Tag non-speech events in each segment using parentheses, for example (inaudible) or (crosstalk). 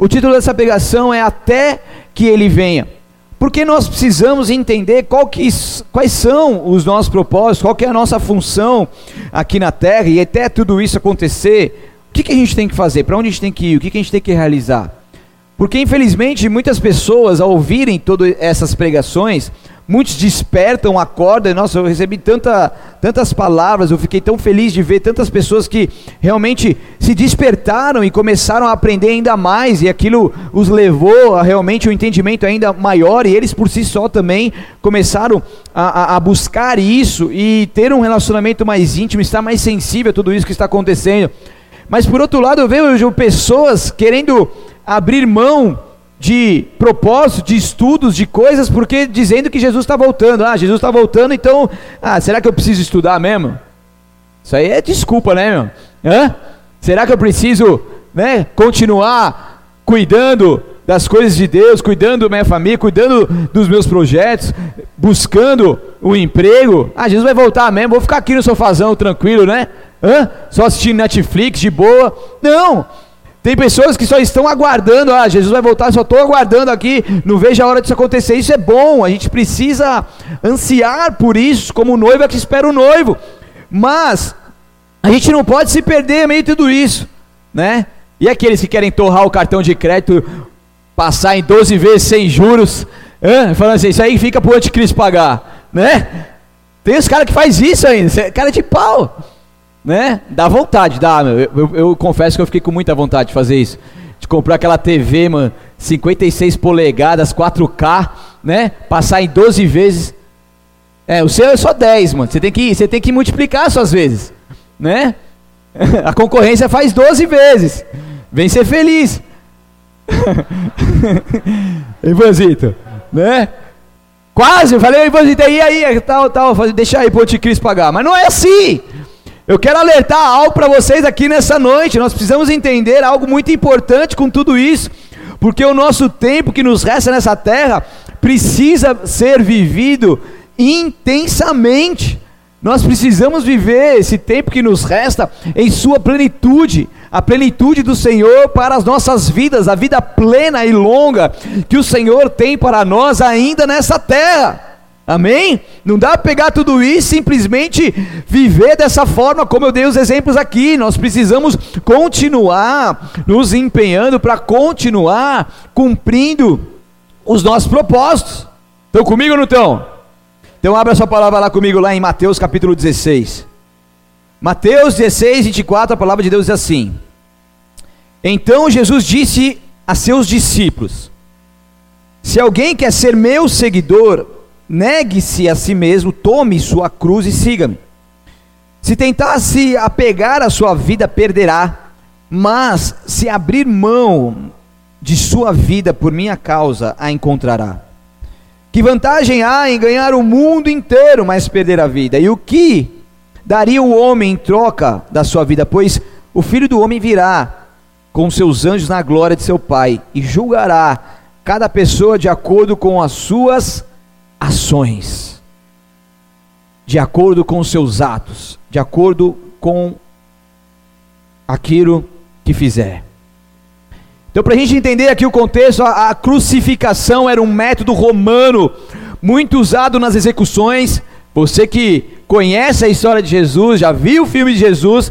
o título dessa pregação é Até que Ele Venha. Porque nós precisamos entender que, quais são os nossos propósitos, qual é a nossa função aqui na Terra, e até tudo isso acontecer, o que, que a gente tem que fazer? Para onde a gente tem que ir? O que, que a gente tem que realizar? Porque infelizmente muitas pessoas, ao ouvirem todas essas pregações, muitos despertam, acordam, nossa, eu recebi tanta, tantas palavras, eu fiquei tão feliz de ver tantas pessoas que realmente se despertaram e começaram a aprender ainda mais, e aquilo os levou a realmente um entendimento ainda maior, e eles por si só também começaram a, a, a buscar isso e ter um relacionamento mais íntimo, estar mais sensível a tudo isso que está acontecendo. Mas por outro lado, eu vejo pessoas querendo abrir mão de propósito, de estudos, de coisas, porque dizendo que Jesus está voltando. Ah, Jesus está voltando, então, ah, será que eu preciso estudar mesmo? Isso aí é desculpa, né, meu? Hã? Será que eu preciso, né, continuar cuidando das coisas de Deus, cuidando da minha família, cuidando dos meus projetos, buscando um emprego? Ah, Jesus vai voltar mesmo, vou ficar aqui no sofazão tranquilo, né? Hã? Só assistindo Netflix de boa? Não! Tem pessoas que só estão aguardando, ah, Jesus vai voltar, só estou aguardando aqui, não vejo a hora disso acontecer. Isso é bom, a gente precisa ansiar por isso, como noiva que espera o noivo. Mas a gente não pode se perder meio tudo isso, né? E aqueles que querem torrar o cartão de crédito, passar em 12 vezes sem juros, hein? falando assim, isso aí fica para o anticristo pagar, né? Tem os caras que faz isso ainda, é cara de pau né? Dá vontade, dá, meu. Eu, eu, eu, confesso que eu fiquei com muita vontade de fazer isso. De comprar aquela TV, mano, 56 polegadas, 4K, né? Passar em 12 vezes. É, o seu é só 10, mano. Você tem que, você tem que multiplicar suas vezes, né? (laughs) A concorrência faz 12 vezes. Vem ser feliz. (laughs) Ivanzito, né? Quase, eu falei, Ivanzito, e aí, tal, tal, deixa aí pro anticristo pagar. Mas não é assim. Eu quero alertar algo para vocês aqui nessa noite. Nós precisamos entender algo muito importante com tudo isso, porque o nosso tempo que nos resta nessa terra precisa ser vivido intensamente. Nós precisamos viver esse tempo que nos resta em sua plenitude, a plenitude do Senhor para as nossas vidas, a vida plena e longa que o Senhor tem para nós ainda nessa terra. Amém? Não dá para pegar tudo isso e simplesmente viver dessa forma, como eu dei os exemplos aqui. Nós precisamos continuar nos empenhando para continuar cumprindo os nossos propósitos. Estão comigo ou não estão? Então abra sua palavra lá comigo, lá em Mateus capítulo 16. Mateus 16, 24, a palavra de Deus diz assim: Então Jesus disse a seus discípulos: Se alguém quer ser meu seguidor, Negue-se a si mesmo, tome sua cruz e siga-me. Se tentar se apegar à sua vida, perderá, mas se abrir mão de sua vida por minha causa, a encontrará. Que vantagem há em ganhar o mundo inteiro, mas perder a vida? E o que daria o homem em troca da sua vida? Pois o filho do homem virá com seus anjos na glória de seu Pai e julgará cada pessoa de acordo com as suas ações, de acordo com os seus atos, de acordo com aquilo que fizer. Então, para a gente entender aqui o contexto, a, a, crucificação era um método romano muito usado nas execuções. Você que conhece a história de Jesus, já viu o filme de Jesus,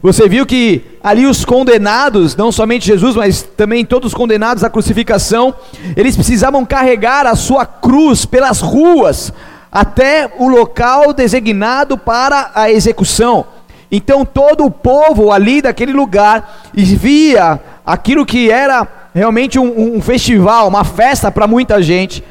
você viu que ali os condenados, não somente Jesus, mas também todos os condenados à crucificação, eles precisavam carregar a sua cruz pelas ruas até o local designado para a execução. Então todo o povo ali daquele lugar via aquilo que era realmente um, um festival, uma festa para muita gente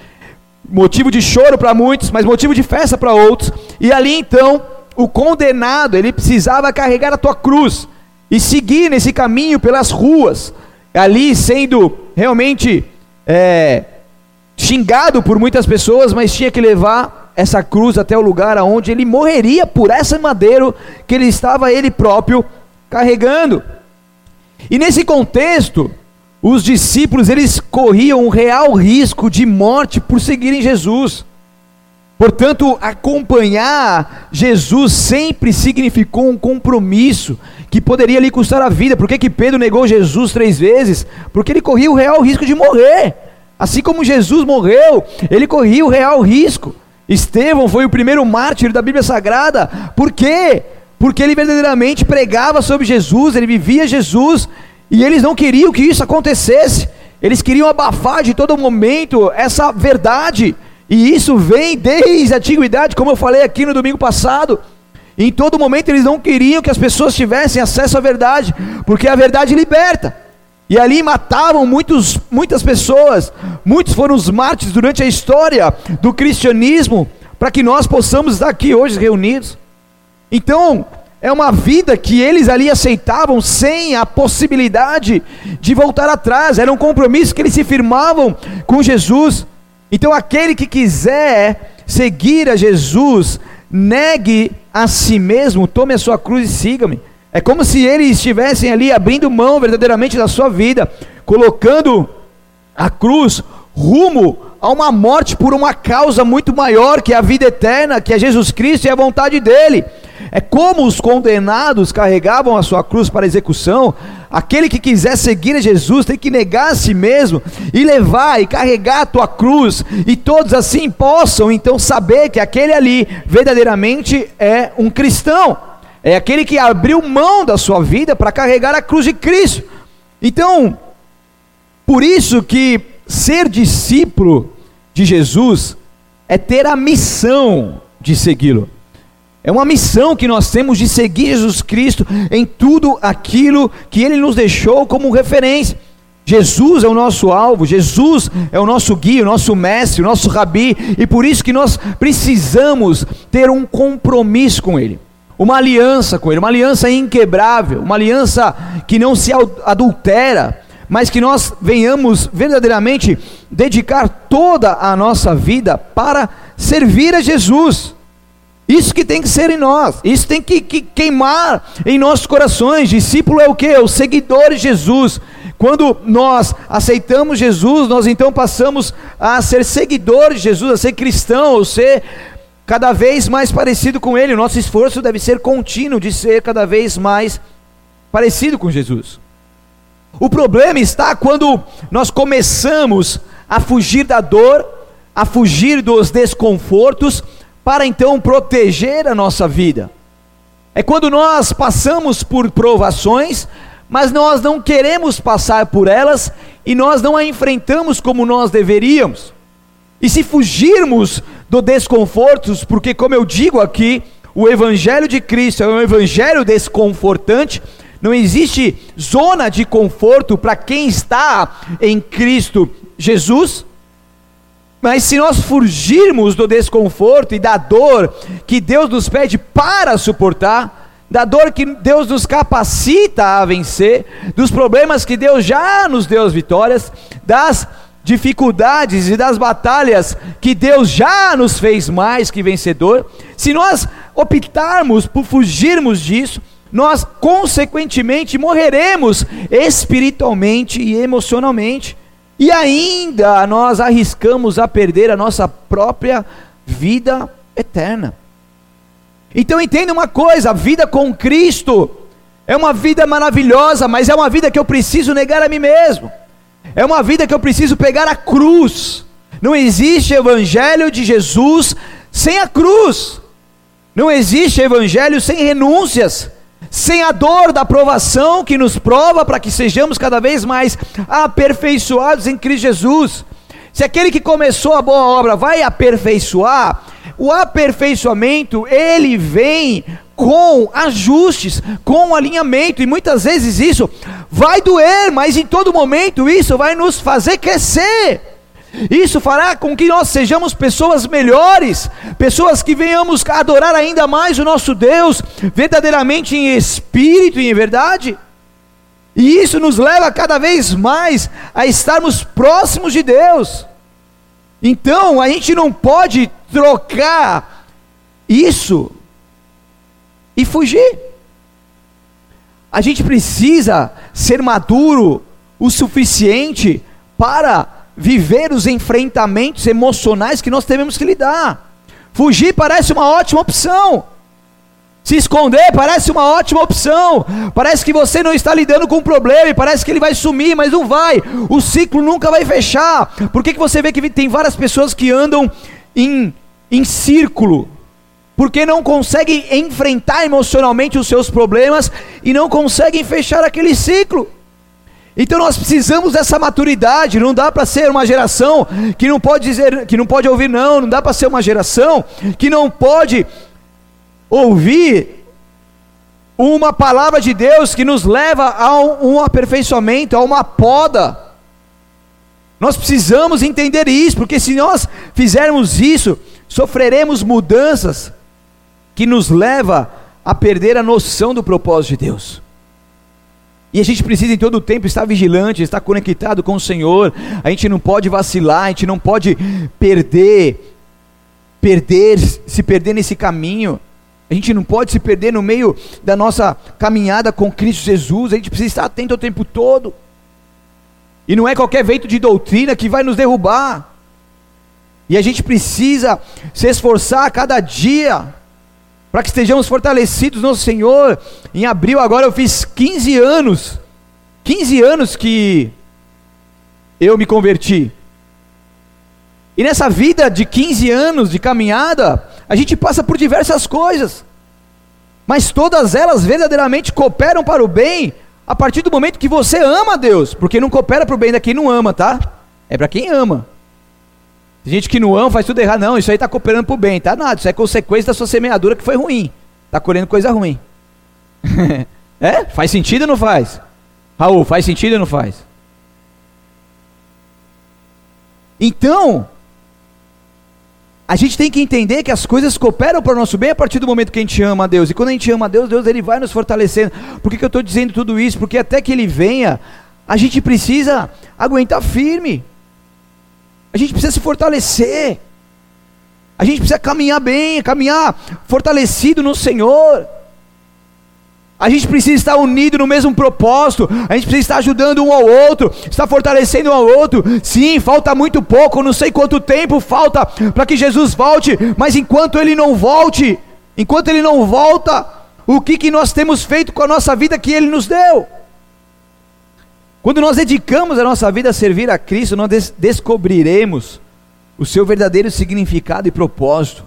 motivo de choro para muitos, mas motivo de festa para outros. E ali então, o condenado, ele precisava carregar a tua cruz e seguir nesse caminho pelas ruas, ali sendo realmente é, xingado por muitas pessoas, mas tinha que levar essa cruz até o lugar aonde ele morreria por essa madeiro que ele estava ele próprio carregando. E nesse contexto, os discípulos eles corriam um real risco de morte por seguirem Jesus. Portanto, acompanhar Jesus sempre significou um compromisso que poderia lhe custar a vida. Por que, que Pedro negou Jesus três vezes? Porque ele corria o real risco de morrer. Assim como Jesus morreu, ele corria o real risco. Estevão foi o primeiro mártir da Bíblia Sagrada. Por quê? Porque ele verdadeiramente pregava sobre Jesus, ele vivia Jesus, e eles não queriam que isso acontecesse. Eles queriam abafar de todo momento essa verdade. E isso vem desde a antiguidade, como eu falei aqui no domingo passado. Em todo momento eles não queriam que as pessoas tivessem acesso à verdade, porque a verdade liberta. E ali matavam muitos, muitas pessoas, muitos foram os mártires durante a história do cristianismo, para que nós possamos estar aqui hoje reunidos. Então, é uma vida que eles ali aceitavam sem a possibilidade de voltar atrás, era um compromisso que eles se firmavam com Jesus. Então, aquele que quiser seguir a Jesus, negue a si mesmo, tome a sua cruz e siga-me. É como se eles estivessem ali abrindo mão verdadeiramente da sua vida, colocando a cruz rumo a uma morte por uma causa muito maior, que a vida eterna, que é Jesus Cristo e a vontade dele. É como os condenados carregavam a sua cruz para execução. Aquele que quiser seguir a Jesus tem que negar a si mesmo e levar e carregar a tua cruz, e todos assim possam então saber que aquele ali verdadeiramente é um cristão, é aquele que abriu mão da sua vida para carregar a cruz de Cristo. Então, por isso que ser discípulo de Jesus é ter a missão de segui-lo. É uma missão que nós temos de seguir Jesus Cristo em tudo aquilo que Ele nos deixou como referência. Jesus é o nosso alvo, Jesus é o nosso guia, o nosso mestre, o nosso rabi, e por isso que nós precisamos ter um compromisso com Ele, uma aliança com Ele, uma aliança inquebrável, uma aliança que não se adultera, mas que nós venhamos verdadeiramente dedicar toda a nossa vida para servir a Jesus. Isso que tem que ser em nós, isso tem que, que queimar em nossos corações. Discípulo é o que? É o seguidor de Jesus. Quando nós aceitamos Jesus, nós então passamos a ser seguidores de Jesus, a ser cristão, ou ser cada vez mais parecido com Ele. O nosso esforço deve ser contínuo de ser cada vez mais parecido com Jesus. O problema está quando nós começamos a fugir da dor, a fugir dos desconfortos, para então proteger a nossa vida. É quando nós passamos por provações, mas nós não queremos passar por elas e nós não a enfrentamos como nós deveríamos. E se fugirmos do desconforto, porque como eu digo aqui, o evangelho de Cristo é um evangelho desconfortante, não existe zona de conforto para quem está em Cristo Jesus. Mas se nós fugirmos do desconforto e da dor que Deus nos pede para suportar, da dor que Deus nos capacita a vencer, dos problemas que Deus já nos deu as vitórias, das dificuldades e das batalhas que Deus já nos fez mais que vencedor, se nós optarmos por fugirmos disso, nós consequentemente morreremos espiritualmente e emocionalmente e ainda nós arriscamos a perder a nossa própria vida eterna. Então entenda uma coisa: a vida com Cristo é uma vida maravilhosa, mas é uma vida que eu preciso negar a mim mesmo. É uma vida que eu preciso pegar a cruz. Não existe evangelho de Jesus sem a cruz. Não existe evangelho sem renúncias sem a dor da provação que nos prova para que sejamos cada vez mais aperfeiçoados em Cristo Jesus. Se aquele que começou a boa obra vai aperfeiçoar, o aperfeiçoamento ele vem com ajustes, com alinhamento, e muitas vezes isso vai doer, mas em todo momento isso vai nos fazer crescer. Isso fará com que nós sejamos pessoas melhores, pessoas que venhamos adorar ainda mais o nosso Deus, verdadeiramente em espírito e em verdade. E isso nos leva cada vez mais a estarmos próximos de Deus. Então, a gente não pode trocar isso e fugir. A gente precisa ser maduro o suficiente para viver os enfrentamentos emocionais que nós temos que lidar. Fugir parece uma ótima opção. Se esconder parece uma ótima opção. Parece que você não está lidando com o problema e parece que ele vai sumir, mas não vai. O ciclo nunca vai fechar. Por que, que você vê que tem várias pessoas que andam em, em círculo? Porque não conseguem enfrentar emocionalmente os seus problemas e não conseguem fechar aquele ciclo. Então nós precisamos dessa maturidade, não dá para ser uma geração que não pode dizer, que não pode ouvir não, não dá para ser uma geração que não pode ouvir uma palavra de Deus que nos leva a um, aperfeiçoamento, a uma poda. Nós precisamos entender isso, porque se nós fizermos isso, sofreremos mudanças que nos leva a perder a noção do propósito de Deus. E a gente precisa em todo o tempo estar vigilante, estar conectado com o Senhor. A gente não pode vacilar, a gente não pode perder, perder, se perder nesse caminho. A gente não pode se perder no meio da nossa caminhada com Cristo Jesus, a gente precisa estar atento o tempo todo. E não é qualquer vento de doutrina que vai nos derrubar. E a gente precisa se esforçar a cada dia para que estejamos fortalecidos no Senhor. Em abril agora eu fiz 15 anos. 15 anos que eu me converti. E nessa vida de 15 anos de caminhada, a gente passa por diversas coisas, mas todas elas verdadeiramente cooperam para o bem a partir do momento que você ama a Deus, porque não coopera para o bem da quem não ama, tá? É para quem ama. Tem gente que não ama, faz tudo errado. Não, isso aí está cooperando para o bem, tá nada. Isso é consequência da sua semeadura que foi ruim. Está colhendo coisa ruim. (laughs) é? Faz sentido ou não faz? Raul, faz sentido ou não faz? Então, a gente tem que entender que as coisas cooperam para o nosso bem a partir do momento que a gente ama a Deus. E quando a gente ama a Deus, Deus ele vai nos fortalecendo. Por que, que eu estou dizendo tudo isso? Porque até que Ele venha, a gente precisa aguentar firme. Gente precisa se fortalecer. A gente precisa caminhar bem, caminhar fortalecido no Senhor. A gente precisa estar unido no mesmo propósito, a gente precisa estar ajudando um ao outro, estar fortalecendo um ao outro. Sim, falta muito pouco, não sei quanto tempo falta para que Jesus volte, mas enquanto ele não volte, enquanto ele não volta, o que, que nós temos feito com a nossa vida que ele nos deu? Quando nós dedicamos a nossa vida a servir a Cristo, nós des descobriremos o seu verdadeiro significado e propósito.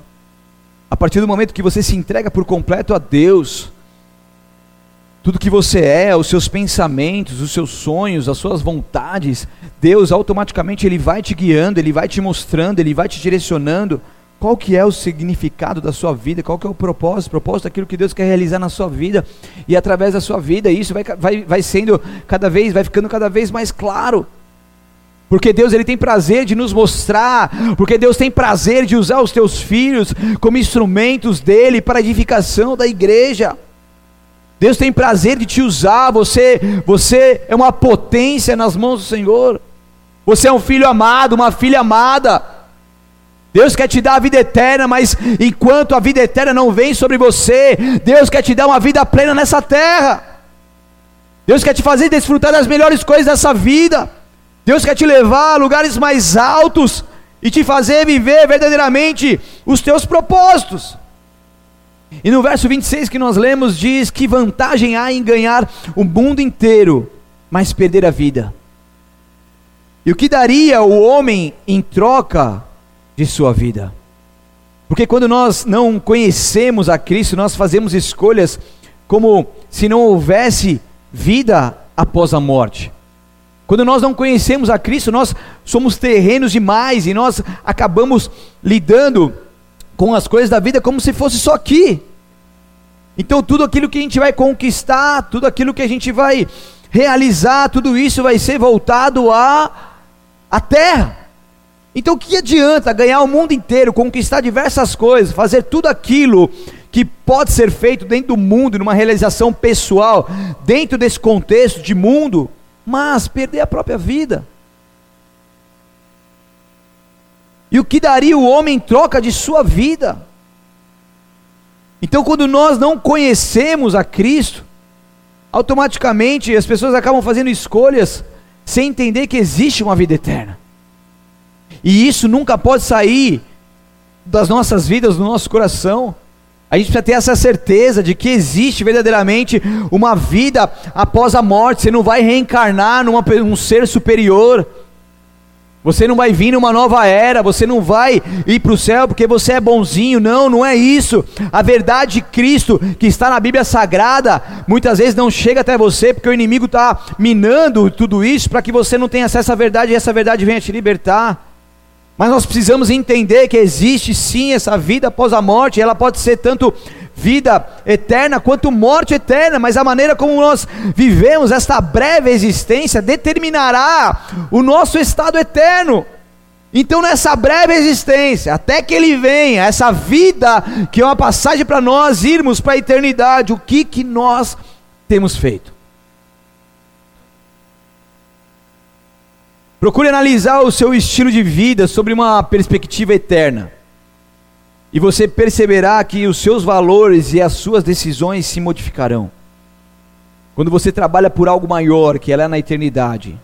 A partir do momento que você se entrega por completo a Deus, tudo que você é, os seus pensamentos, os seus sonhos, as suas vontades, Deus automaticamente ele vai te guiando, ele vai te mostrando, ele vai te direcionando qual que é o significado da sua vida, qual que é o propósito, o propósito daquilo que Deus quer realizar na sua vida e através da sua vida, isso vai, vai, vai sendo cada vez, vai ficando cada vez mais claro. Porque Deus ele tem prazer de nos mostrar, porque Deus tem prazer de usar os teus filhos como instrumentos dele para a edificação da igreja. Deus tem prazer de te usar, você, você é uma potência nas mãos do Senhor. Você é um filho amado, uma filha amada. Deus quer te dar a vida eterna, mas enquanto a vida eterna não vem sobre você, Deus quer te dar uma vida plena nessa terra. Deus quer te fazer desfrutar das melhores coisas dessa vida. Deus quer te levar a lugares mais altos e te fazer viver verdadeiramente os teus propósitos. E no verso 26 que nós lemos diz que vantagem há em ganhar o mundo inteiro, mas perder a vida. E o que daria o homem em troca de sua vida? Porque quando nós não conhecemos a Cristo, nós fazemos escolhas como se não houvesse vida após a morte. Quando nós não conhecemos a Cristo, nós somos terrenos demais e nós acabamos lidando com as coisas da vida como se fosse só aqui. Então, tudo aquilo que a gente vai conquistar, tudo aquilo que a gente vai realizar, tudo isso vai ser voltado à, à terra. Então, o que adianta ganhar o mundo inteiro, conquistar diversas coisas, fazer tudo aquilo que pode ser feito dentro do mundo, numa realização pessoal, dentro desse contexto de mundo, mas perder a própria vida? E o que daria o homem em troca de sua vida? Então, quando nós não conhecemos a Cristo, automaticamente as pessoas acabam fazendo escolhas sem entender que existe uma vida eterna. E isso nunca pode sair das nossas vidas, do nosso coração. A gente precisa ter essa certeza de que existe verdadeiramente uma vida após a morte. Você não vai reencarnar num um ser superior. Você não vai vir numa nova era, você não vai ir para o céu porque você é bonzinho. Não, não é isso. A verdade de Cristo que está na Bíblia Sagrada muitas vezes não chega até você porque o inimigo está minando tudo isso para que você não tenha acesso à verdade e essa verdade venha te libertar. Mas nós precisamos entender que existe sim essa vida após a morte, ela pode ser tanto vida eterna quanto morte eterna, mas a maneira como nós vivemos esta breve existência determinará o nosso estado eterno. Então, nessa breve existência, até que Ele venha, essa vida que é uma passagem para nós irmos para a eternidade, o que, que nós temos feito? Procure analisar o seu estilo de vida sobre uma perspectiva eterna. E você perceberá que os seus valores e as suas decisões se modificarão. Quando você trabalha por algo maior, que é lá na eternidade,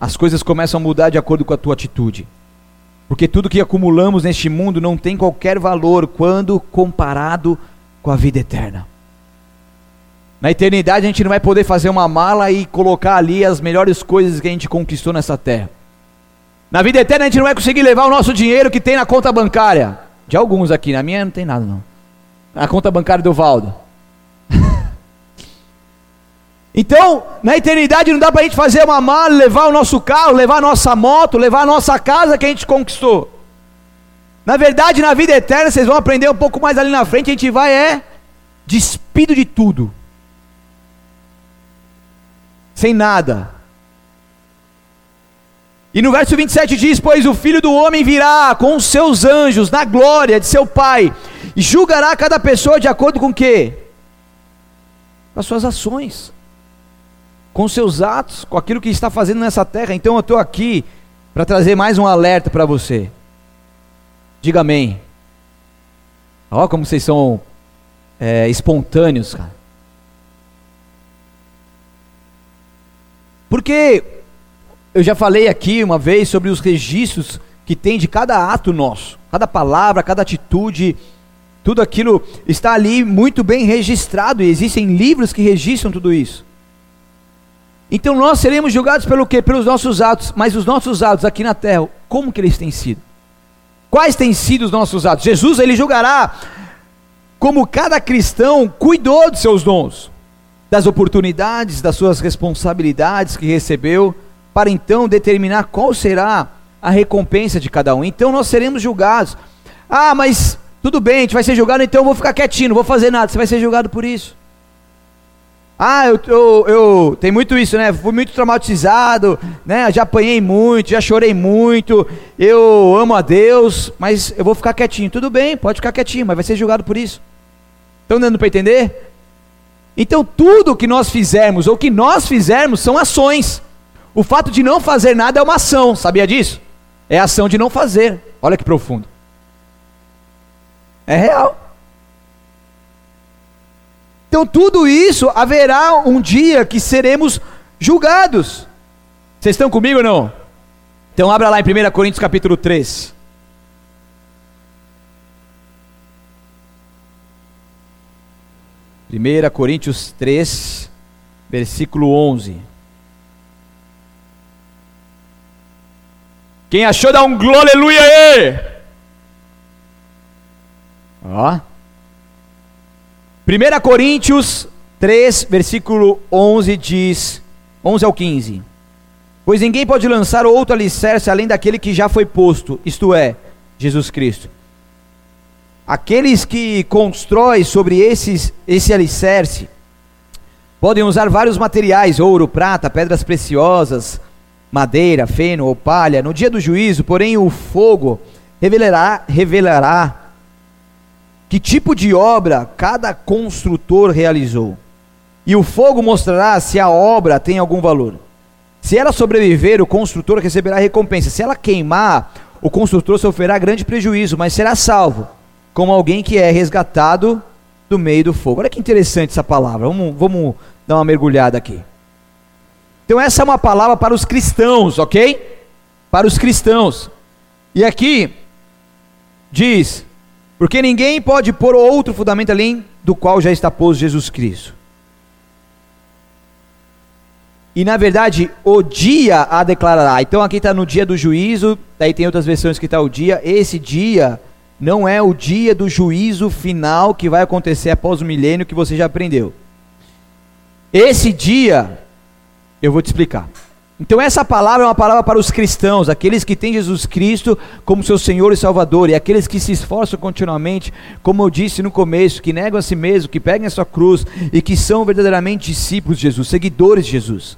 as coisas começam a mudar de acordo com a tua atitude. Porque tudo que acumulamos neste mundo não tem qualquer valor quando comparado com a vida eterna. Na eternidade a gente não vai poder fazer uma mala e colocar ali as melhores coisas que a gente conquistou nessa terra. Na vida eterna a gente não vai conseguir levar o nosso dinheiro que tem na conta bancária. De alguns aqui, na minha não tem nada não. Na conta bancária do Valdo. (laughs) então, na eternidade não dá para a gente fazer uma mala, levar o nosso carro, levar a nossa moto, levar a nossa casa que a gente conquistou. Na verdade, na vida eterna, vocês vão aprender um pouco mais ali na frente, a gente vai é despido de tudo sem nada. E no verso 27 diz: Pois o filho do homem virá com os seus anjos na glória de seu Pai, e julgará cada pessoa de acordo com o quê? Com as suas ações, com os seus atos, com aquilo que está fazendo nessa terra. Então eu estou aqui para trazer mais um alerta para você. Diga amém. Olha como vocês são é, espontâneos, cara. Porque eu já falei aqui uma vez sobre os registros que tem de cada ato nosso, cada palavra, cada atitude, tudo aquilo está ali muito bem registrado e existem livros que registram tudo isso. Então nós seremos julgados pelo quê? Pelos nossos atos, mas os nossos atos aqui na terra, como que eles têm sido? Quais têm sido os nossos atos? Jesus ele julgará como cada cristão cuidou de seus dons das oportunidades, das suas responsabilidades que recebeu, para então determinar qual será a recompensa de cada um. Então nós seremos julgados. Ah, mas tudo bem, a gente vai ser julgado, então eu vou ficar quietinho, não vou fazer nada. Você vai ser julgado por isso. Ah, eu, eu, eu muito isso, né? Fui muito traumatizado, né? Já apanhei muito, já chorei muito. Eu amo a Deus, mas eu vou ficar quietinho. Tudo bem, pode ficar quietinho, mas vai ser julgado por isso. Estão dando para entender? Então, tudo que nós fizermos ou que nós fizermos são ações. O fato de não fazer nada é uma ação, sabia disso? É a ação de não fazer. Olha que profundo. É real. Então, tudo isso haverá um dia que seremos julgados. Vocês estão comigo ou não? Então, abra lá em 1 Coríntios capítulo 3. 1 Coríntios 3, versículo 11. Quem achou, dá um glória, aleluia aí. Ó. 1 Coríntios 3, versículo 11 diz, 11 ao 15. Pois ninguém pode lançar outro alicerce além daquele que já foi posto, isto é, Jesus Cristo. Aqueles que constroem sobre esses, esse alicerce podem usar vários materiais: ouro, prata, pedras preciosas, madeira, feno ou palha. No dia do juízo, porém, o fogo revelará, revelará que tipo de obra cada construtor realizou. E o fogo mostrará se a obra tem algum valor. Se ela sobreviver, o construtor receberá recompensa. Se ela queimar, o construtor sofrerá grande prejuízo, mas será salvo como alguém que é resgatado do meio do fogo. Olha que interessante essa palavra. Vamos, vamos dar uma mergulhada aqui. Então, essa é uma palavra para os cristãos, ok? Para os cristãos. E aqui, diz: Porque ninguém pode pôr outro fundamento além do qual já está posto Jesus Cristo. E na verdade, o dia a declarará. Então aqui está no dia do juízo, daí tem outras versões que está o dia. Esse dia não é o dia do juízo final que vai acontecer após o milênio que você já aprendeu. Esse dia, eu vou te explicar. Então essa palavra é uma palavra para os cristãos, aqueles que têm Jesus Cristo como seu Senhor e Salvador, e aqueles que se esforçam continuamente, como eu disse no começo, que negam a si mesmo, que pegam a sua cruz e que são verdadeiramente discípulos de Jesus, seguidores de Jesus,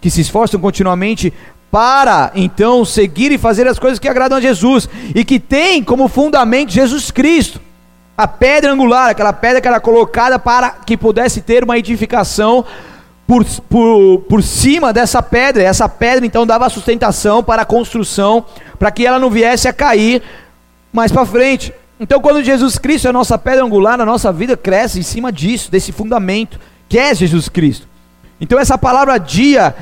que se esforçam continuamente para então seguir e fazer as coisas que agradam a Jesus e que tem como fundamento Jesus Cristo. A pedra angular, aquela pedra que era colocada para que pudesse ter uma edificação por, por, por cima dessa pedra. Essa pedra então dava sustentação para a construção, para que ela não viesse a cair mais para frente. Então, quando Jesus Cristo é a nossa pedra angular, a nossa vida cresce em cima disso, desse fundamento, que é Jesus Cristo. Então, essa palavra dia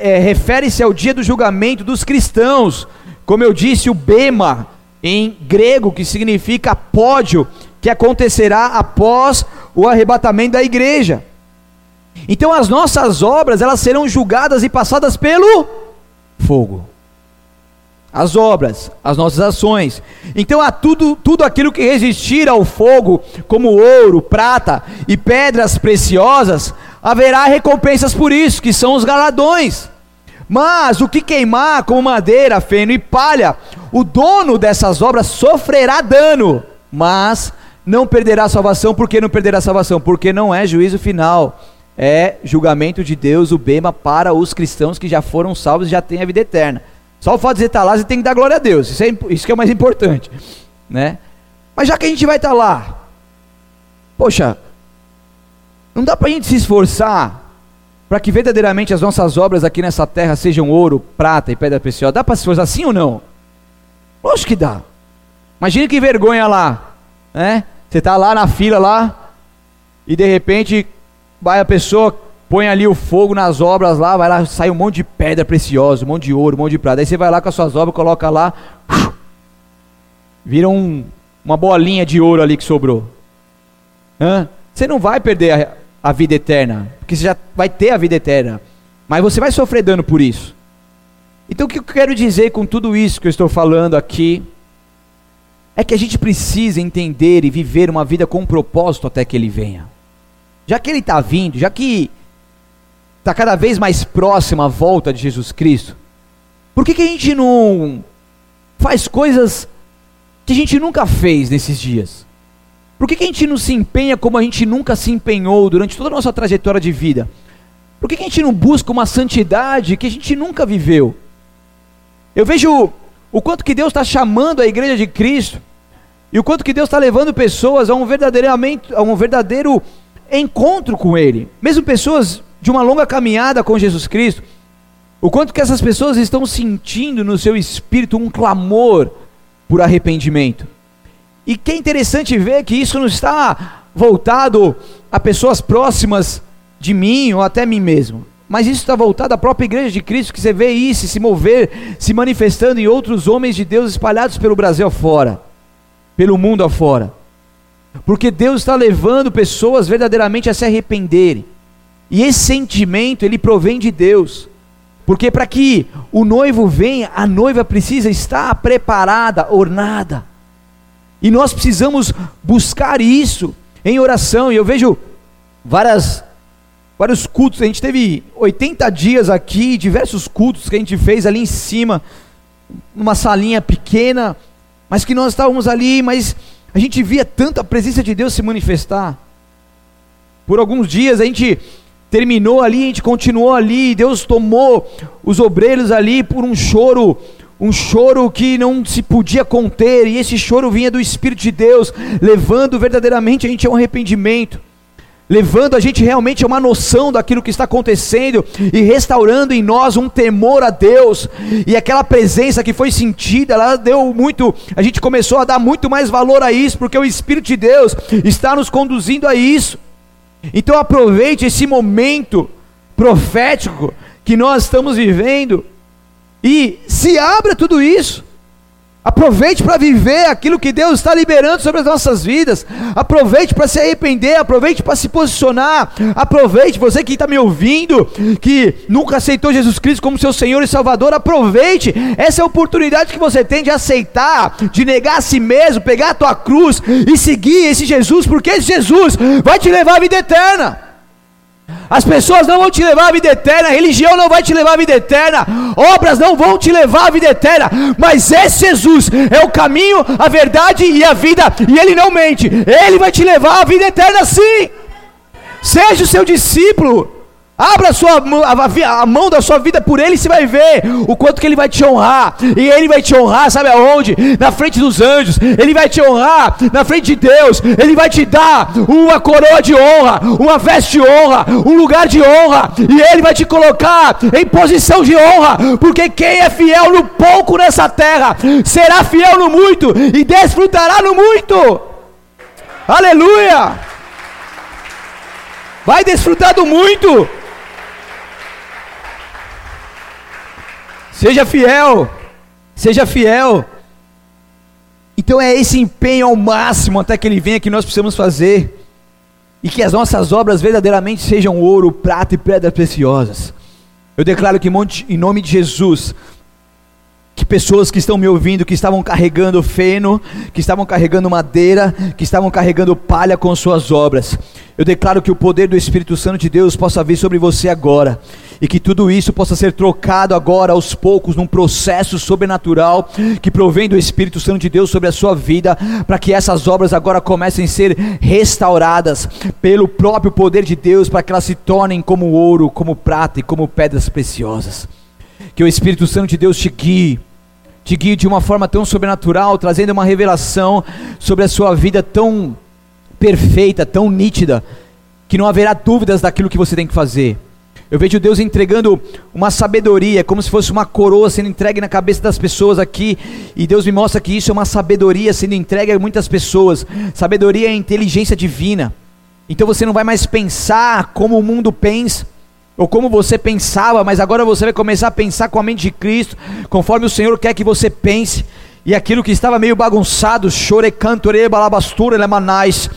é, refere-se ao dia do julgamento dos cristãos. Como eu disse, o Bema, em grego, que significa pódio, que acontecerá após o arrebatamento da igreja. Então as nossas obras, elas serão julgadas e passadas pelo fogo. As obras, as nossas ações. Então a tudo, tudo aquilo que resistir ao fogo, como ouro, prata e pedras preciosas, haverá recompensas por isso, que são os galadões. Mas o que queimar como madeira, feno e palha, o dono dessas obras sofrerá dano, mas não perderá salvação. Por que não perderá salvação? Porque não é juízo final é julgamento de Deus, o bema para os cristãos que já foram salvos e já têm a vida eterna. Só o fato de estar lá, você tem que dar glória a Deus. Isso, é, isso que é o mais importante, né? Mas já que a gente vai estar lá, poxa, não dá para a gente se esforçar para que verdadeiramente as nossas obras aqui nessa terra sejam ouro, prata e pedra preciosa. Dá para se esforçar assim ou não? Lógico que dá. Imagina que vergonha lá, né? Você está lá na fila lá e de repente vai a pessoa põe ali o fogo nas obras lá, vai lá, sai um monte de pedra preciosa, um monte de ouro, um monte de prata. Aí você vai lá com as suas obras, coloca lá, vira um, uma bolinha de ouro ali que sobrou. Hã? Você não vai perder a, a vida eterna, porque você já vai ter a vida eterna, mas você vai sofrer dano por isso. Então o que eu quero dizer com tudo isso que eu estou falando aqui é que a gente precisa entender e viver uma vida com um propósito até que ele venha já que ele está vindo, já que está cada vez mais próxima a volta de Jesus Cristo, por que, que a gente não faz coisas que a gente nunca fez nesses dias? Por que, que a gente não se empenha como a gente nunca se empenhou durante toda a nossa trajetória de vida? Por que, que a gente não busca uma santidade que a gente nunca viveu? Eu vejo o quanto que Deus está chamando a igreja de Cristo e o quanto que Deus está levando pessoas a um verdadeiramente, a um verdadeiro encontro com Ele. Mesmo pessoas de uma longa caminhada com Jesus Cristo, o quanto que essas pessoas estão sentindo no seu espírito um clamor por arrependimento. E que é interessante ver que isso não está voltado a pessoas próximas de mim ou até mim mesmo. Mas isso está voltado à própria igreja de Cristo, que você vê isso se mover, se manifestando em outros homens de Deus espalhados pelo Brasil afora, pelo mundo afora. Porque Deus está levando pessoas verdadeiramente a se arrependerem. E esse sentimento, ele provém de Deus. Porque para que o noivo venha, a noiva precisa estar preparada, ornada. E nós precisamos buscar isso em oração. E eu vejo várias, vários cultos. A gente teve 80 dias aqui, diversos cultos que a gente fez ali em cima, numa salinha pequena, mas que nós estávamos ali, mas a gente via tanto a presença de Deus se manifestar. Por alguns dias a gente terminou ali, a gente continuou ali, Deus tomou os obreiros ali por um choro, um choro que não se podia conter, e esse choro vinha do Espírito de Deus, levando verdadeiramente a gente a um arrependimento levando a gente realmente a uma noção daquilo que está acontecendo e restaurando em nós um temor a Deus. E aquela presença que foi sentida, ela deu muito, a gente começou a dar muito mais valor a isso, porque o Espírito de Deus está nos conduzindo a isso. Então aproveite esse momento profético que nós estamos vivendo e se abra tudo isso. Aproveite para viver aquilo que Deus está liberando sobre as nossas vidas. Aproveite para se arrepender. Aproveite para se posicionar. Aproveite, você que está me ouvindo, que nunca aceitou Jesus Cristo como seu Senhor e Salvador. Aproveite essa é oportunidade que você tem de aceitar, de negar a si mesmo, pegar a tua cruz e seguir esse Jesus, porque esse Jesus vai te levar à vida eterna. As pessoas não vão te levar à vida eterna, religião não vai te levar à vida eterna, obras não vão te levar à vida eterna, mas esse Jesus é o caminho, a verdade e a vida, e ele não mente, ele vai te levar à vida eterna sim. Seja o seu discípulo, Abra a, sua, a, a, mão da sua vida por Ele, você vai ver o quanto que Ele vai te honrar. E Ele vai te honrar, sabe aonde? Na frente dos anjos. Ele vai te honrar na frente de Deus. Ele vai te dar uma coroa de honra, uma veste de honra, um lugar de honra. E Ele vai te colocar em posição de honra. Porque quem é fiel no pouco nessa terra será fiel no muito e desfrutará no muito. Aleluia! Vai desfrutar do muito. Seja fiel. Seja fiel. Então é esse empenho ao máximo até que ele venha que nós precisamos fazer. E que as nossas obras verdadeiramente sejam ouro, prata e pedras preciosas. Eu declaro que em nome de Jesus, que pessoas que estão me ouvindo, que estavam carregando feno, que estavam carregando madeira, que estavam carregando palha com suas obras. Eu declaro que o poder do Espírito Santo de Deus possa vir sobre você agora, e que tudo isso possa ser trocado agora aos poucos num processo sobrenatural que provém do Espírito Santo de Deus sobre a sua vida, para que essas obras agora comecem a ser restauradas pelo próprio poder de Deus, para que elas se tornem como ouro, como prata e como pedras preciosas. Que o Espírito Santo de Deus te guie, te guie de uma forma tão sobrenatural, trazendo uma revelação sobre a sua vida tão perfeita, tão nítida, que não haverá dúvidas daquilo que você tem que fazer. Eu vejo Deus entregando uma sabedoria, como se fosse uma coroa sendo entregue na cabeça das pessoas aqui, e Deus me mostra que isso é uma sabedoria sendo entregue a muitas pessoas. Sabedoria é inteligência divina. Então você não vai mais pensar como o mundo pensa, ou como você pensava, mas agora você vai começar a pensar com a mente de Cristo, conforme o Senhor quer que você pense. E aquilo que estava meio bagunçado, chorecantore, balabastura, lemanais,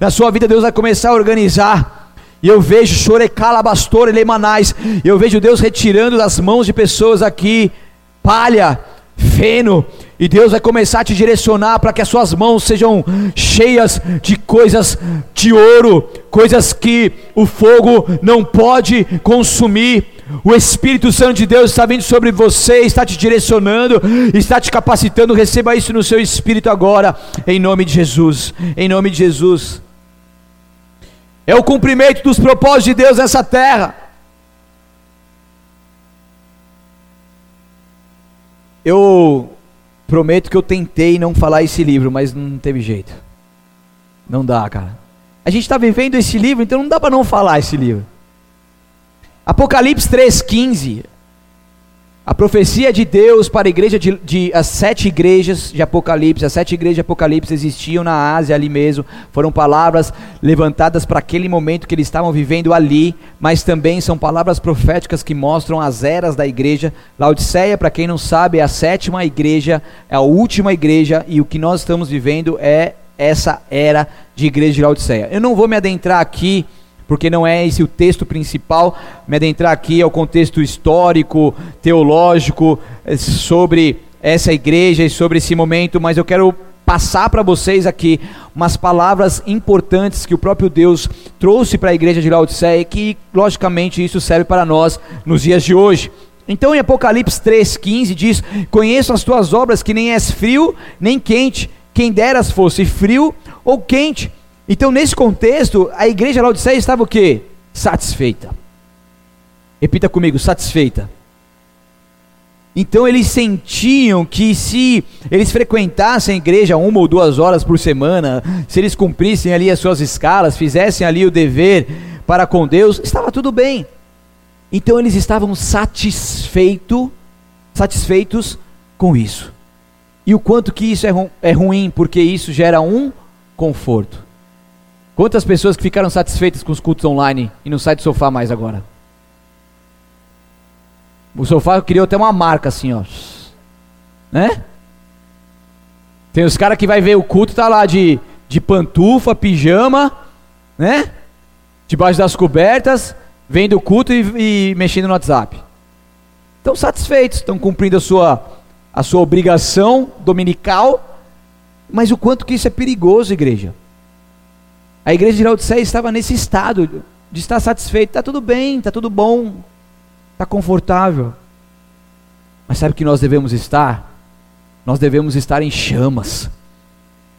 na sua vida Deus vai começar a organizar. E eu vejo chorecalabastor, lemanais, eu vejo Deus retirando das mãos de pessoas aqui palha, feno, e Deus vai começar a te direcionar para que as suas mãos sejam cheias de coisas de ouro, coisas que o fogo não pode consumir. O Espírito Santo de Deus está vindo sobre você, está te direcionando, está te capacitando. Receba isso no seu espírito agora, em nome de Jesus. Em nome de Jesus. É o cumprimento dos propósitos de Deus nessa terra. Eu Prometo que eu tentei não falar esse livro, mas não teve jeito. Não dá, cara. A gente está vivendo esse livro, então não dá para não falar esse livro. Apocalipse 3,15 a profecia de Deus para a igreja de, de, as sete igrejas de Apocalipse, as sete igrejas de Apocalipse existiam na Ásia ali mesmo, foram palavras levantadas para aquele momento que eles estavam vivendo ali, mas também são palavras proféticas que mostram as eras da igreja. Laodiceia, para quem não sabe, é a sétima igreja, é a última igreja e o que nós estamos vivendo é essa era de igreja de Laodiceia. Eu não vou me adentrar aqui porque não é esse o texto principal, me adentrar aqui ao contexto histórico, teológico, eh, sobre essa igreja e sobre esse momento, mas eu quero passar para vocês aqui umas palavras importantes que o próprio Deus trouxe para a igreja de Laodiceia e que, logicamente, isso serve para nós nos dias de hoje. Então, em Apocalipse 3,15 diz: Conheço as tuas obras, que nem és frio nem quente, quem deras fosse frio ou quente. Então, nesse contexto, a igreja Laodiceia estava o quê? Satisfeita. Repita comigo, satisfeita. Então eles sentiam que se eles frequentassem a igreja uma ou duas horas por semana, se eles cumprissem ali as suas escalas, fizessem ali o dever para com Deus, estava tudo bem. Então eles estavam satisfeito, satisfeitos com isso. E o quanto que isso é, ru é ruim, porque isso gera um conforto. Quantas pessoas que ficaram satisfeitas com os cultos online e não saem do sofá mais agora? O sofá criou até uma marca assim, ó. Né? Tem os caras que vai ver o culto, tá lá de, de pantufa, pijama, né? Debaixo das cobertas, vendo o culto e, e mexendo no WhatsApp. Estão satisfeitos, estão cumprindo a sua, a sua obrigação dominical, mas o quanto que isso é perigoso, igreja. A igreja de Laodiceia estava nesse estado de estar satisfeito, está tudo bem, está tudo bom, está confortável. Mas sabe que nós devemos estar? Nós devemos estar em chamas.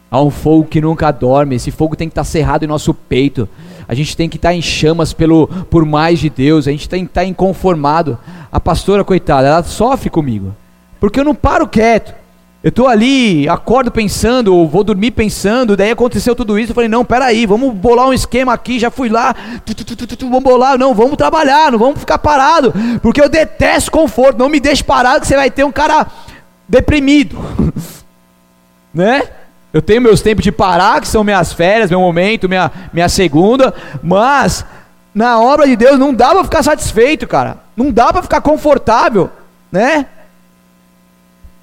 Há um fogo que nunca dorme, esse fogo tem que estar cerrado em nosso peito. A gente tem que estar em chamas pelo, por mais de Deus, a gente tem que estar inconformado. A pastora, coitada, ela sofre comigo, porque eu não paro quieto. Eu estou ali, acordo pensando, vou dormir pensando, daí aconteceu tudo isso, eu falei, não, peraí, vamos bolar um esquema aqui, já fui lá, tu, tu, tu, vamos bolar, não, vamos trabalhar, não vamos ficar parado, porque eu detesto conforto, não me deixe parado que você vai ter um cara deprimido, (laughs) né? Eu tenho meus tempos de parar, que são minhas férias, meu momento, minha, minha segunda, mas na obra de Deus não dá para ficar satisfeito, cara, não dá para ficar confortável, né?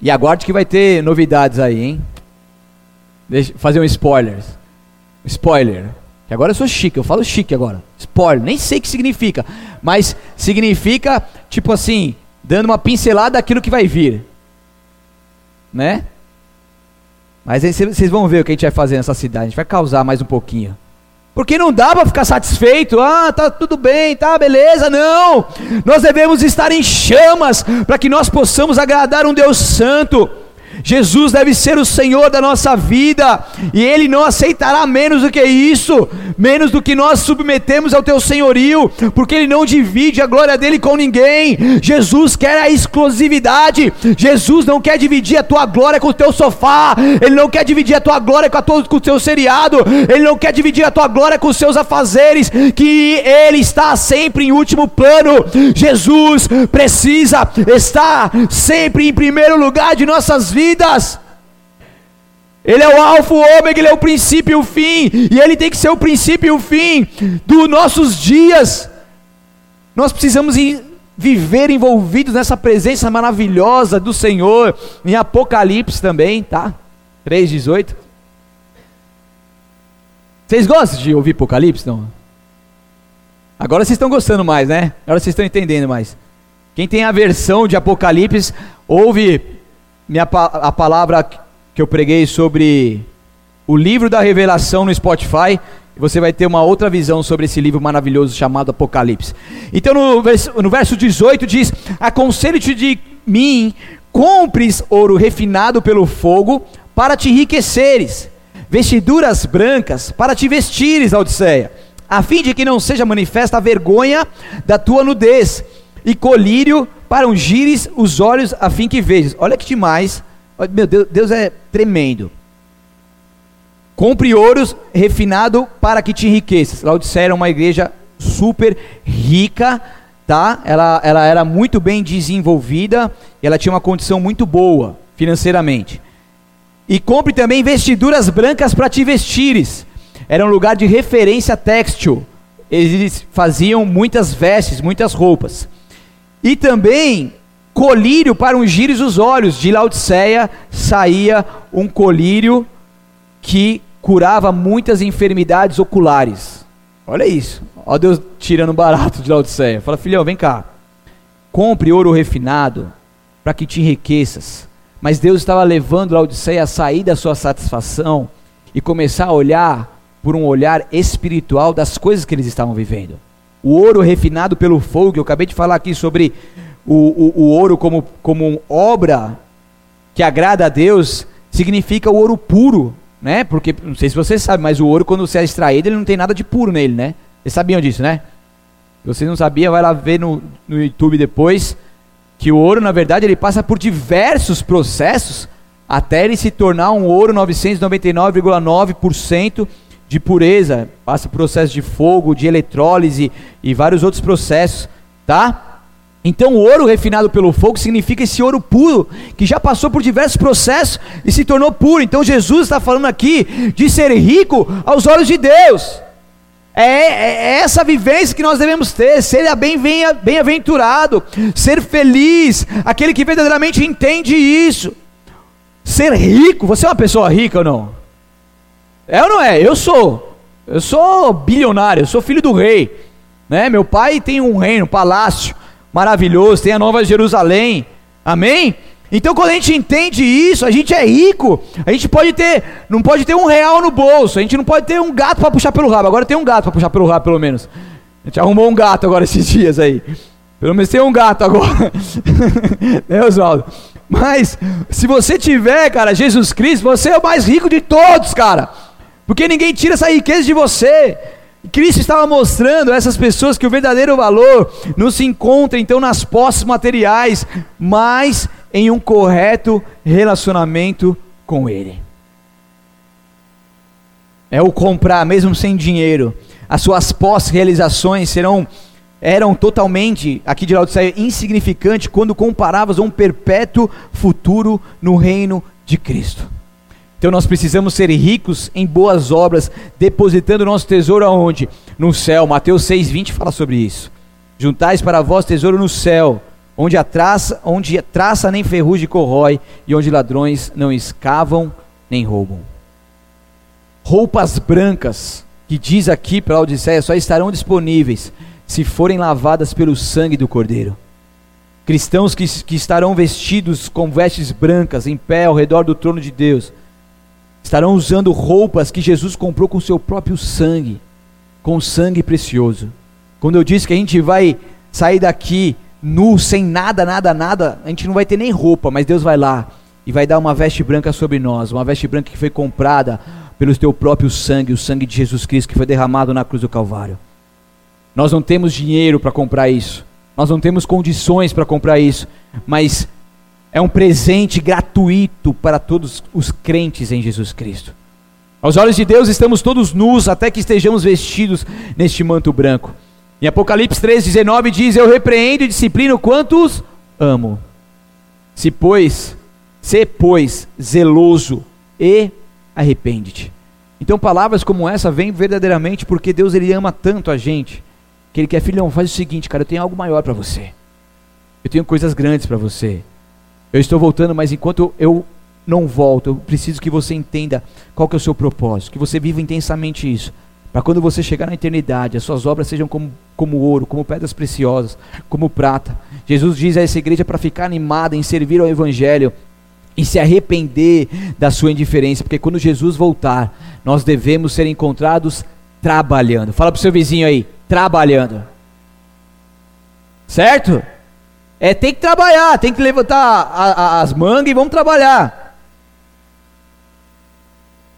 E aguarde que vai ter novidades aí, hein? Deixa fazer um spoiler. Spoiler. Que agora eu sou chique, eu falo chique agora. Spoiler, nem sei o que significa, mas significa tipo assim, dando uma pincelada daquilo que vai vir. Né? Mas aí vocês vão ver o que a gente vai fazer nessa cidade. A gente vai causar mais um pouquinho. Porque não dá para ficar satisfeito, ah, tá tudo bem, tá beleza, não. Nós devemos estar em chamas para que nós possamos agradar um Deus santo. Jesus deve ser o Senhor da nossa vida, e Ele não aceitará menos do que isso, menos do que nós submetemos ao Teu senhorio, porque Ele não divide a glória dele com ninguém. Jesus quer a exclusividade, Jesus não quer dividir a tua glória com o teu sofá, Ele não quer dividir a tua glória com, a tua, com o teu seriado, Ele não quer dividir a tua glória com os seus afazeres, que Ele está sempre em último plano. Jesus precisa estar sempre em primeiro lugar de nossas vidas vidas. Ele é o alfa, o ômega, ele é o princípio e o fim, e ele tem que ser o princípio e o fim dos nossos dias. Nós precisamos viver envolvidos nessa presença maravilhosa do Senhor, em Apocalipse também, tá? 3,18. Vocês gostam de ouvir Apocalipse? Não? Agora vocês estão gostando mais, né? Agora vocês estão entendendo mais. Quem tem a versão de Apocalipse, ouve minha, a palavra que eu preguei sobre o livro da revelação no Spotify. Você vai ter uma outra visão sobre esse livro maravilhoso chamado Apocalipse. Então no verso, no verso 18 diz: Aconselho-te de mim, compres ouro refinado pelo fogo, para te enriqueceres, vestiduras brancas, para te vestires, Odisseia, a fim de que não seja manifesta a vergonha da tua nudez, e colírio para ungires os olhos a fim que vejas. Olha que demais. Meu Deus, Deus é tremendo. Compre ouros refinado para que te enriqueças. Laodicea era uma igreja super rica, tá? Ela, ela era muito bem desenvolvida, ela tinha uma condição muito boa financeiramente. E compre também vestiduras brancas para te vestires. Era um lugar de referência têxtil. Eles faziam muitas vestes, muitas roupas. E também colírio para ungir os olhos. De Laodiceia saía um colírio que curava muitas enfermidades oculares. Olha isso. Olha Deus tirando barato de Laodiceia. Fala, filhão, vem cá. Compre ouro refinado para que te enriqueças. Mas Deus estava levando Laodiceia a sair da sua satisfação e começar a olhar por um olhar espiritual das coisas que eles estavam vivendo o ouro refinado pelo fogo, eu acabei de falar aqui sobre o, o, o ouro como, como obra que agrada a Deus, significa o ouro puro, né? Porque, não sei se você sabe, mas o ouro, quando você é extraído, ele não tem nada de puro nele, né? Vocês sabiam disso, né? Se você não sabia, vai lá ver no, no YouTube depois, que o ouro, na verdade, ele passa por diversos processos até ele se tornar um ouro 999,9% de pureza, passa processo de fogo, de eletrólise e vários outros processos, tá? Então, o ouro refinado pelo fogo significa esse ouro puro, que já passou por diversos processos e se tornou puro. Então, Jesus está falando aqui de ser rico aos olhos de Deus. É, é, é essa vivência que nós devemos ter, ser bem-aventurado, ser feliz, aquele que verdadeiramente entende isso ser rico. Você é uma pessoa rica ou não? É ou não é? Eu sou. Eu sou bilionário, eu sou filho do rei. Né? Meu pai tem um reino, um palácio maravilhoso, tem a Nova Jerusalém. Amém? Então quando a gente entende isso, a gente é rico. A gente pode ter, não pode ter um real no bolso, a gente não pode ter um gato para puxar pelo rabo. Agora tem um gato para puxar pelo rabo pelo menos. A gente arrumou um gato agora esses (laughs) dias aí. Pelo menos tem um gato agora. (laughs) né, Oswaldo? Mas, se você tiver, cara, Jesus Cristo, você é o mais rico de todos, cara. Porque ninguém tira essa riqueza de você. Cristo estava mostrando a essas pessoas que o verdadeiro valor não se encontra então nas posses materiais, mas em um correto relacionamento com Ele. É o comprar, mesmo sem dinheiro. As suas pós-realizações serão eram totalmente, aqui de Laodiceia, insignificantes quando comparavas a um perpétuo futuro no reino de Cristo. Então nós precisamos ser ricos em boas obras, depositando nosso tesouro aonde? No céu. Mateus 6:20 fala sobre isso. Juntais para vós tesouro no céu, onde a traça, onde a traça nem ferrugem corrói e onde ladrões não escavam nem roubam. Roupas brancas, que diz aqui para a Odisseia, só estarão disponíveis se forem lavadas pelo sangue do Cordeiro. Cristãos que, que estarão vestidos com vestes brancas, em pé ao redor do trono de Deus, estarão usando roupas que Jesus comprou com seu próprio sangue, com sangue precioso. Quando eu disse que a gente vai sair daqui nu, sem nada, nada, nada, a gente não vai ter nem roupa, mas Deus vai lá e vai dar uma veste branca sobre nós, uma veste branca que foi comprada pelo teu próprio sangue, o sangue de Jesus Cristo que foi derramado na cruz do Calvário. Nós não temos dinheiro para comprar isso, nós não temos condições para comprar isso, mas é um presente gratuito para todos os crentes em Jesus Cristo. Aos olhos de Deus estamos todos nus até que estejamos vestidos neste manto branco. Em Apocalipse 3,19 diz: Eu repreendo e disciplino quantos amo. Se pois, se pois zeloso e arrepende-te. Então palavras como essa vêm verdadeiramente porque Deus ele ama tanto a gente que ele quer, filhão, faz o seguinte, cara, eu tenho algo maior para você. Eu tenho coisas grandes para você. Eu estou voltando, mas enquanto eu não volto, eu preciso que você entenda qual que é o seu propósito, que você viva intensamente isso. Para quando você chegar na eternidade, as suas obras sejam como, como ouro, como pedras preciosas, como prata. Jesus diz a essa igreja para ficar animada em servir ao Evangelho e se arrepender da sua indiferença, porque quando Jesus voltar, nós devemos ser encontrados trabalhando. Fala para o seu vizinho aí, trabalhando. Certo? É, tem que trabalhar, tem que levantar a, a, as mangas e vamos trabalhar.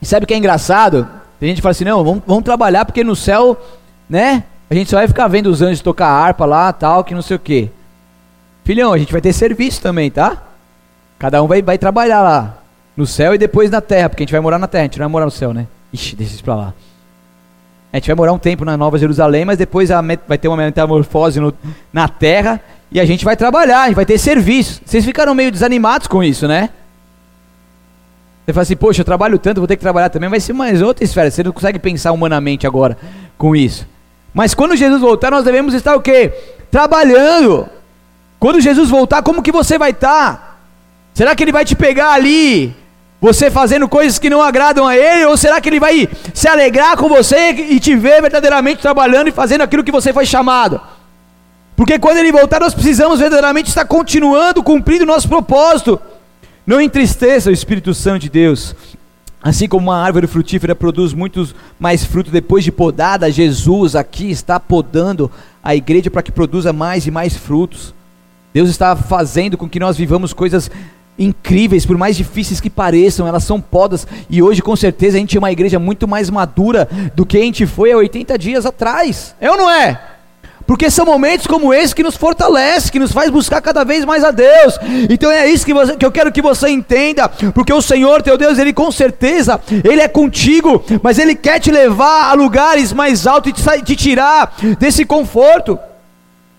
E sabe o que é engraçado? Tem gente que fala assim, não, vamos, vamos trabalhar porque no céu, né? A gente só vai ficar vendo os anjos tocar harpa lá, tal, que não sei o que. Filhão, a gente vai ter serviço também, tá? Cada um vai, vai trabalhar lá. No céu e depois na terra, porque a gente vai morar na terra, a gente não vai morar no céu, né? Ixi, deixa isso pra lá. A gente vai morar um tempo na Nova Jerusalém, mas depois vai ter uma metamorfose no, na terra e a gente vai trabalhar, a gente vai ter serviço. Vocês ficaram meio desanimados com isso, né? Você fala assim, poxa, eu trabalho tanto, vou ter que trabalhar também. Vai ser mais outra esfera. Você não consegue pensar humanamente agora com isso. Mas quando Jesus voltar, nós devemos estar o quê? Trabalhando. Quando Jesus voltar, como que você vai estar? Será que ele vai te pegar ali, você fazendo coisas que não agradam a ele? Ou será que ele vai se alegrar com você e te ver verdadeiramente trabalhando e fazendo aquilo que você foi chamado? Porque quando ele voltar, nós precisamos verdadeiramente estar continuando cumprindo o nosso propósito. Não entristeça o Espírito Santo de Deus. Assim como uma árvore frutífera produz muitos mais frutos depois de podada, Jesus aqui está podando a igreja para que produza mais e mais frutos. Deus está fazendo com que nós vivamos coisas incríveis, por mais difíceis que pareçam, elas são podas. E hoje, com certeza, a gente é uma igreja muito mais madura do que a gente foi há 80 dias atrás. É ou não é? Porque são momentos como esse que nos fortalece, que nos faz buscar cada vez mais a Deus. Então é isso que, você, que eu quero que você entenda, porque o Senhor teu Deus, Ele com certeza, Ele é contigo, mas Ele quer te levar a lugares mais altos e te, te tirar desse conforto.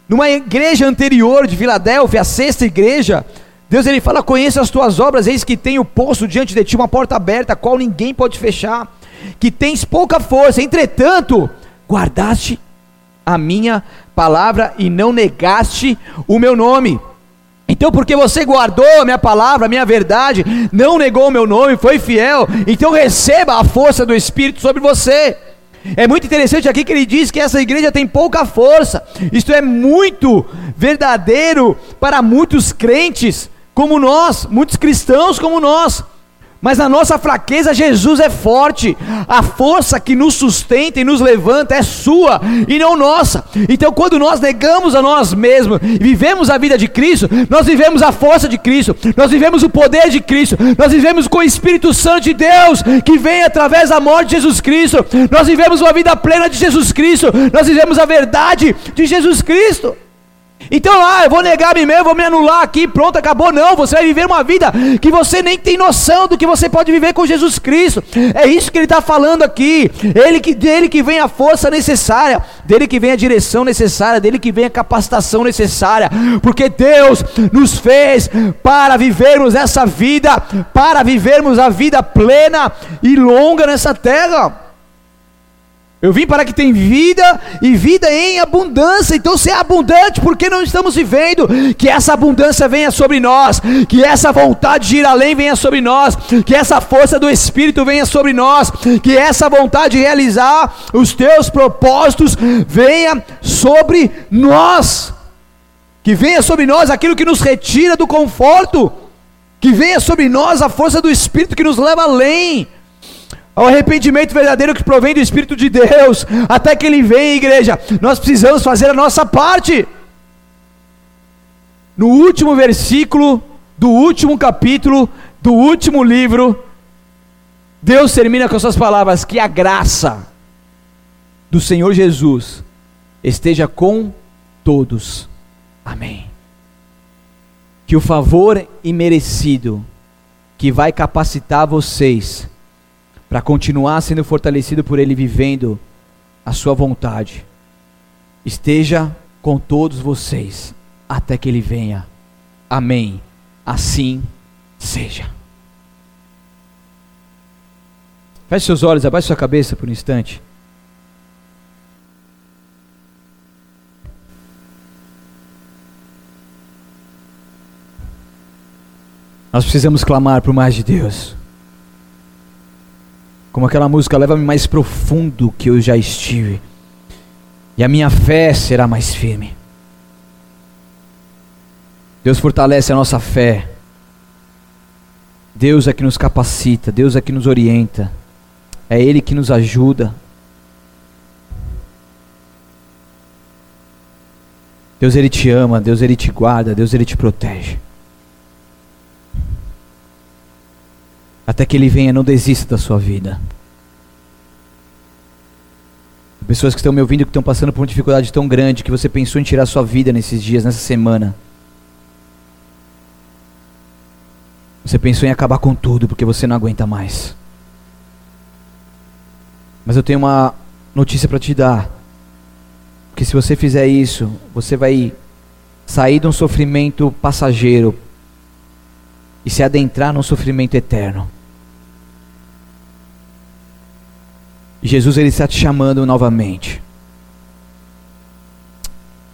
Numa igreja anterior de Filadélfia, a sexta igreja, Deus ele fala: Conheça as tuas obras, eis que tenho posto diante de ti uma porta aberta, a qual ninguém pode fechar, que tens pouca força, entretanto, guardaste a minha palavra e não negaste o meu nome. Então, porque você guardou a minha palavra, a minha verdade, não negou o meu nome, foi fiel, então receba a força do Espírito sobre você. É muito interessante aqui que ele diz que essa igreja tem pouca força. Isto é muito verdadeiro para muitos crentes como nós, muitos cristãos como nós. Mas na nossa fraqueza, Jesus é forte. A força que nos sustenta e nos levanta é sua e não nossa. Então, quando nós negamos a nós mesmos e vivemos a vida de Cristo, nós vivemos a força de Cristo, nós vivemos o poder de Cristo, nós vivemos com o Espírito Santo de Deus que vem através da morte de Jesus Cristo, nós vivemos uma vida plena de Jesus Cristo, nós vivemos a verdade de Jesus Cristo. Então, ah, eu vou negar a mim mesmo, vou me anular aqui, pronto, acabou. Não, você vai viver uma vida que você nem tem noção do que você pode viver com Jesus Cristo. É isso que ele está falando aqui. Ele que, dele que vem a força necessária, dele que vem a direção necessária, dele que vem a capacitação necessária. Porque Deus nos fez para vivermos essa vida, para vivermos a vida plena e longa nessa terra. Eu vim para que tenha vida e vida em abundância. Então, se é abundante, por que não estamos vivendo? Que essa abundância venha sobre nós, que essa vontade de ir além venha sobre nós, que essa força do Espírito venha sobre nós, que essa vontade de realizar os teus propósitos venha sobre nós. Que venha sobre nós aquilo que nos retira do conforto, que venha sobre nós a força do Espírito que nos leva além ao arrependimento verdadeiro que provém do Espírito de Deus, até que Ele venha, igreja, nós precisamos fazer a nossa parte. No último versículo do último capítulo do último livro, Deus termina com suas palavras: que a graça do Senhor Jesus esteja com todos. Amém. Que o favor imerecido que vai capacitar vocês para continuar sendo fortalecido por Ele, vivendo a Sua vontade. Esteja com todos vocês até que Ele venha. Amém. Assim seja. Feche seus olhos, abaixe sua cabeça por um instante. Nós precisamos clamar por mais de Deus. Como aquela música, leva-me mais profundo que eu já estive. E a minha fé será mais firme. Deus fortalece a nossa fé. Deus é que nos capacita, Deus é que nos orienta. É Ele que nos ajuda. Deus Ele te ama, Deus Ele te guarda, Deus Ele te protege. Até que Ele venha, não desista da sua vida. Pessoas que estão me ouvindo que estão passando por uma dificuldade tão grande que você pensou em tirar sua vida nesses dias, nessa semana. Você pensou em acabar com tudo porque você não aguenta mais. Mas eu tenho uma notícia para te dar. Que se você fizer isso, você vai sair de um sofrimento passageiro e se adentrar num sofrimento eterno. Jesus ele está te chamando novamente.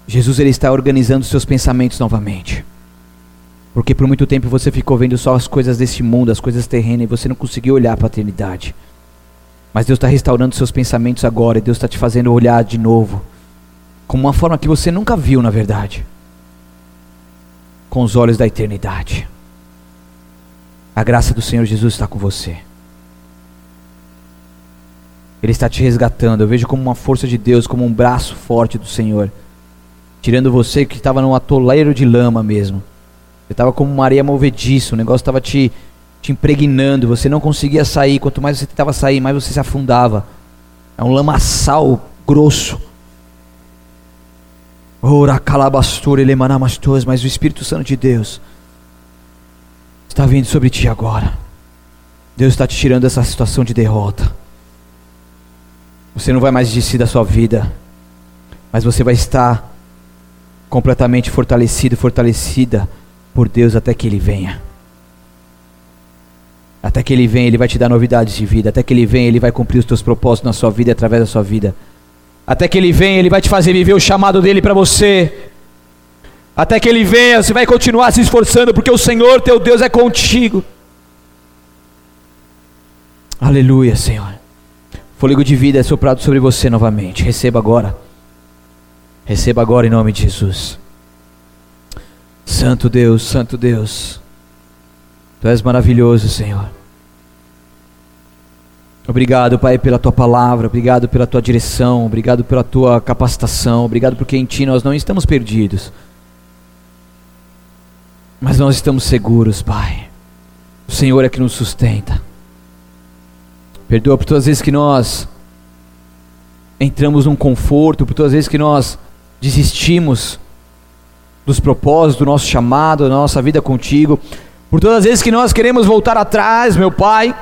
Jesus ele está organizando seus pensamentos novamente. Porque por muito tempo você ficou vendo só as coisas desse mundo, as coisas terrenas, e você não conseguiu olhar para a eternidade. Mas Deus está restaurando seus pensamentos agora, e Deus está te fazendo olhar de novo, como uma forma que você nunca viu, na verdade, com os olhos da eternidade. A graça do Senhor Jesus está com você. Ele está te resgatando. Eu vejo como uma força de Deus, como um braço forte do Senhor. Tirando você que estava num atoleiro de lama mesmo. Você estava como uma areia movediça, o negócio estava te, te impregnando, você não conseguia sair. Quanto mais você tentava sair, mais você se afundava. É um lamaçal grosso. Ora calabastura elemanamastos, mas o Espírito Santo de Deus está vindo sobre ti agora. Deus está te tirando dessa situação de derrota. Você não vai mais desistir da sua vida, mas você vai estar completamente fortalecido, fortalecida por Deus até que Ele venha. Até que Ele venha, Ele vai te dar novidades de vida. Até que Ele venha, Ele vai cumprir os teus propósitos na sua vida e através da sua vida. Até que Ele venha, Ele vai te fazer viver o chamado dele para você. Até que Ele venha, você vai continuar se esforçando, porque o Senhor teu Deus é contigo. Aleluia, Senhor. Fôlego de vida é soprado sobre você novamente. Receba agora. Receba agora em nome de Jesus. Santo Deus, Santo Deus. Tu és maravilhoso, Senhor. Obrigado, Pai, pela tua palavra, obrigado pela tua direção, obrigado pela tua capacitação, obrigado porque em ti nós não estamos perdidos. Mas nós estamos seguros, Pai. O Senhor é que nos sustenta. Perdoa por todas as vezes que nós entramos num conforto, por todas as vezes que nós desistimos dos propósitos, do nosso chamado, da nossa vida contigo, por todas as vezes que nós queremos voltar atrás, meu Pai,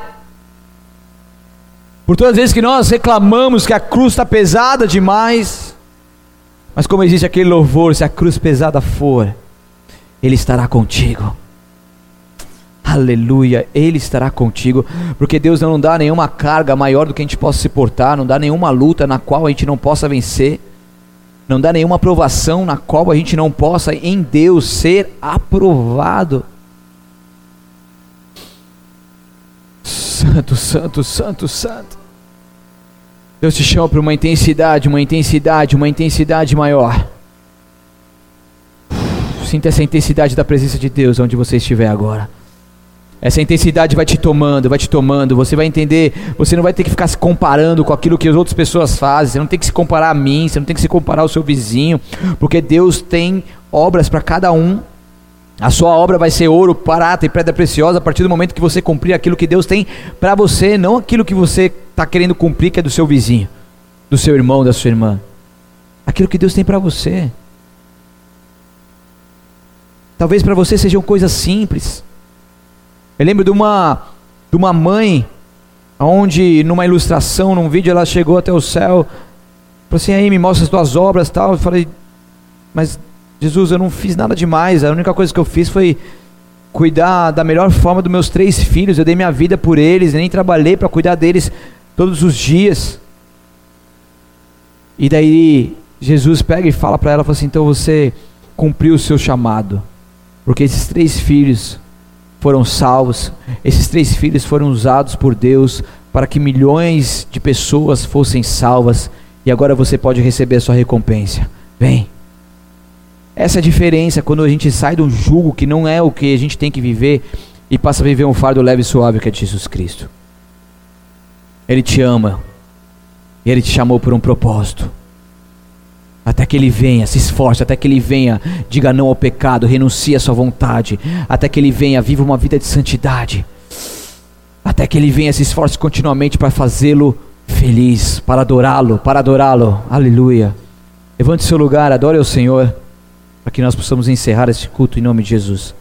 por todas as vezes que nós reclamamos que a cruz está pesada demais, mas como existe aquele louvor, se a cruz pesada for, Ele estará contigo. Aleluia, Ele estará contigo, porque Deus não dá nenhuma carga maior do que a gente possa suportar, não dá nenhuma luta na qual a gente não possa vencer, não dá nenhuma aprovação na qual a gente não possa em Deus ser aprovado. Santo, Santo, Santo, Santo. Deus te chama para uma intensidade, uma intensidade, uma intensidade maior. Sinta essa intensidade da presença de Deus onde você estiver agora. Essa intensidade vai te tomando, vai te tomando. Você vai entender. Você não vai ter que ficar se comparando com aquilo que as outras pessoas fazem. Você não tem que se comparar a mim. Você não tem que se comparar ao seu vizinho. Porque Deus tem obras para cada um. A sua obra vai ser ouro, prata e pedra preciosa a partir do momento que você cumprir aquilo que Deus tem para você, não aquilo que você está querendo cumprir, que é do seu vizinho, do seu irmão, da sua irmã. Aquilo que Deus tem para você. Talvez para você sejam coisas simples. Eu lembro de uma, de uma mãe, onde numa ilustração, num vídeo, ela chegou até o céu, falou assim, aí me mostra as tuas obras tal. Eu falei, mas Jesus, eu não fiz nada demais, a única coisa que eu fiz foi cuidar da melhor forma dos meus três filhos, eu dei minha vida por eles, nem trabalhei para cuidar deles todos os dias. E daí Jesus pega e fala para ela, fala assim, então você cumpriu o seu chamado, porque esses três filhos foram salvos, esses três filhos foram usados por Deus para que milhões de pessoas fossem salvas, e agora você pode receber a sua recompensa. Vem. Essa é a diferença quando a gente sai de um jugo que não é o que a gente tem que viver e passa a viver um fardo leve e suave que é de Jesus Cristo. Ele te ama. E ele te chamou por um propósito. Até que ele venha, se esforce, até que ele venha, diga não ao pecado, renuncie à sua vontade, até que ele venha, viva uma vida de santidade, até que ele venha, se esforce continuamente para fazê-lo feliz, para adorá-lo, para adorá-lo, aleluia. Levante seu lugar, adore ao Senhor, para que nós possamos encerrar este culto em nome de Jesus.